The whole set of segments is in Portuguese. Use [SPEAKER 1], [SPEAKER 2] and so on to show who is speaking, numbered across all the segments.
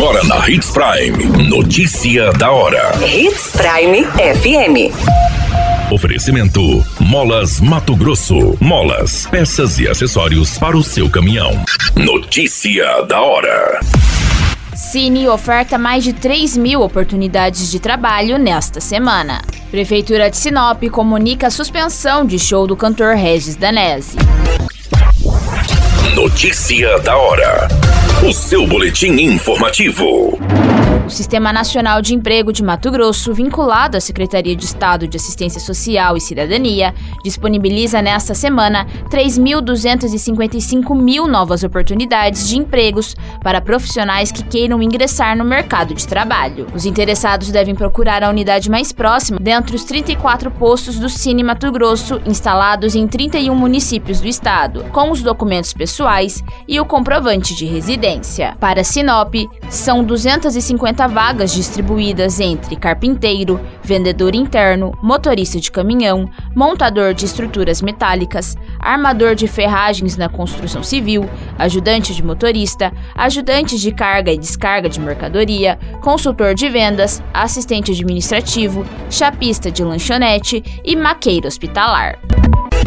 [SPEAKER 1] Agora na Hits Prime. Notícia da hora.
[SPEAKER 2] Hits Prime FM.
[SPEAKER 1] Oferecimento: Molas Mato Grosso. Molas, peças e acessórios para o seu caminhão. Notícia da hora.
[SPEAKER 3] Cine oferta mais de 3 mil oportunidades de trabalho nesta semana. Prefeitura de Sinop comunica a suspensão de show do cantor Regis Danese.
[SPEAKER 1] Notícia da hora. O seu boletim informativo.
[SPEAKER 3] O Sistema Nacional de Emprego de Mato Grosso, vinculado à Secretaria de Estado de Assistência Social e Cidadania, disponibiliza nesta semana 3.255 mil novas oportunidades de empregos para profissionais que queiram ingressar no mercado de trabalho. Os interessados devem procurar a unidade mais próxima dentre os 34 postos do Cine Mato Grosso instalados em 31 municípios do estado, com os documentos pessoais e o comprovante de residência. Para Sinop, são 250 vagas distribuídas entre carpinteiro, vendedor interno, motorista de caminhão, montador de estruturas metálicas, armador de ferragens na construção civil, ajudante de motorista, ajudante de carga e descarga de mercadoria, consultor de vendas, assistente administrativo, chapista de lanchonete e maqueiro hospitalar.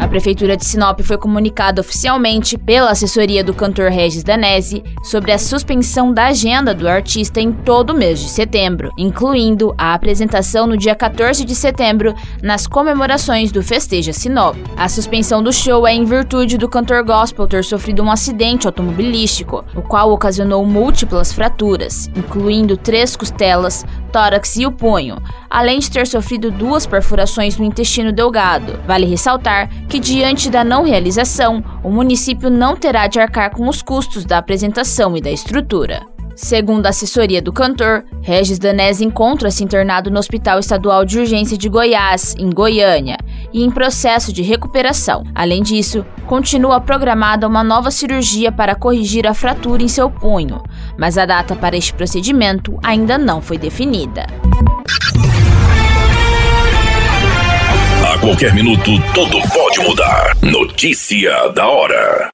[SPEAKER 3] A Prefeitura de Sinop foi comunicada oficialmente pela assessoria do cantor Regis Danese sobre a suspensão da agenda do artista em todo o mês de setembro, incluindo a apresentação no dia 14 de setembro nas comemorações do Festeja Sinop. A suspensão do show é em virtude do cantor gospel ter sofrido um acidente automobilístico, o qual ocasionou múltiplas fraturas, incluindo três costelas, tórax e o punho, além de ter sofrido duas perfurações no intestino delgado. Vale ressaltar que, diante da não realização, o município não terá de arcar com os custos da apresentação e da estrutura. Segundo a assessoria do cantor, Regis Danese encontra-se internado no Hospital Estadual de Urgência de Goiás, em Goiânia, e em processo de recuperação. Além disso, continua programada uma nova cirurgia para corrigir a fratura em seu punho, mas a data para este procedimento ainda não foi definida.
[SPEAKER 1] A qualquer minuto, tudo pode mudar. Notícia da hora.